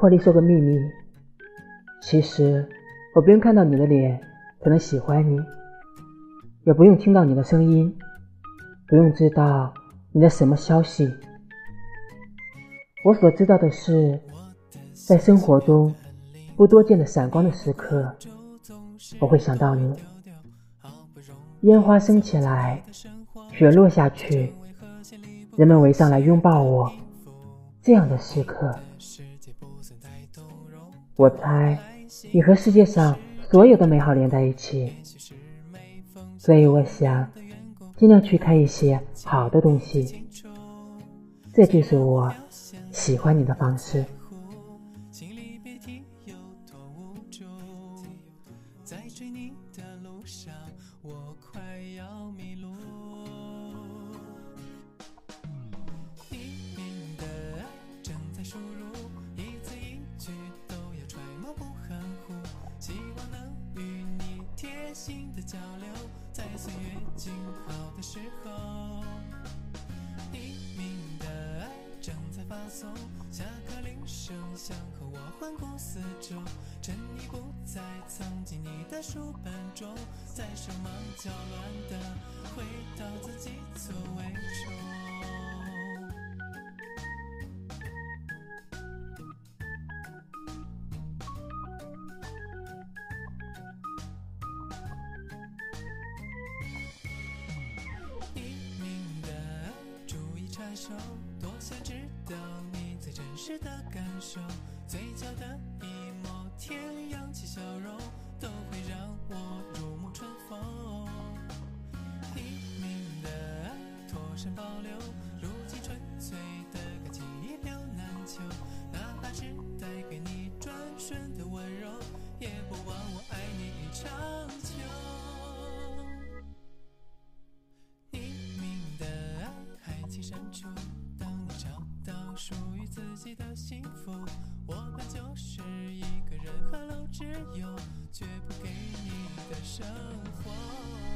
破例说个秘密，其实我不用看到你的脸，可能喜欢你；也不用听到你的声音，不用知道你的什么消息。我所知道的是，在生活中不多见的闪光的时刻，我会想到你。烟花升起来，雪落下去，人们围上来拥抱我。这样的时刻，我猜你和世界上所有的美好连在一起，所以我想尽量去看一些好的东西。这就是我喜欢你的方式。在追你的路上我快要迷路。你贴心的交流，在岁月静好的时候。匿名的爱正在发送，下课铃声响后，我环顾四周。趁你不在，藏进你的书本中，在手忙脚乱的回到自己座位中。感受，多想知道你最真实的感受，嘴角的一抹。天扬起笑容，都会让我如沐春风。黎明的爱，妥善保留，如今纯粹的感情一表难求。当你找到属于自己的幸福，我本就是一。只有却不给你的生活。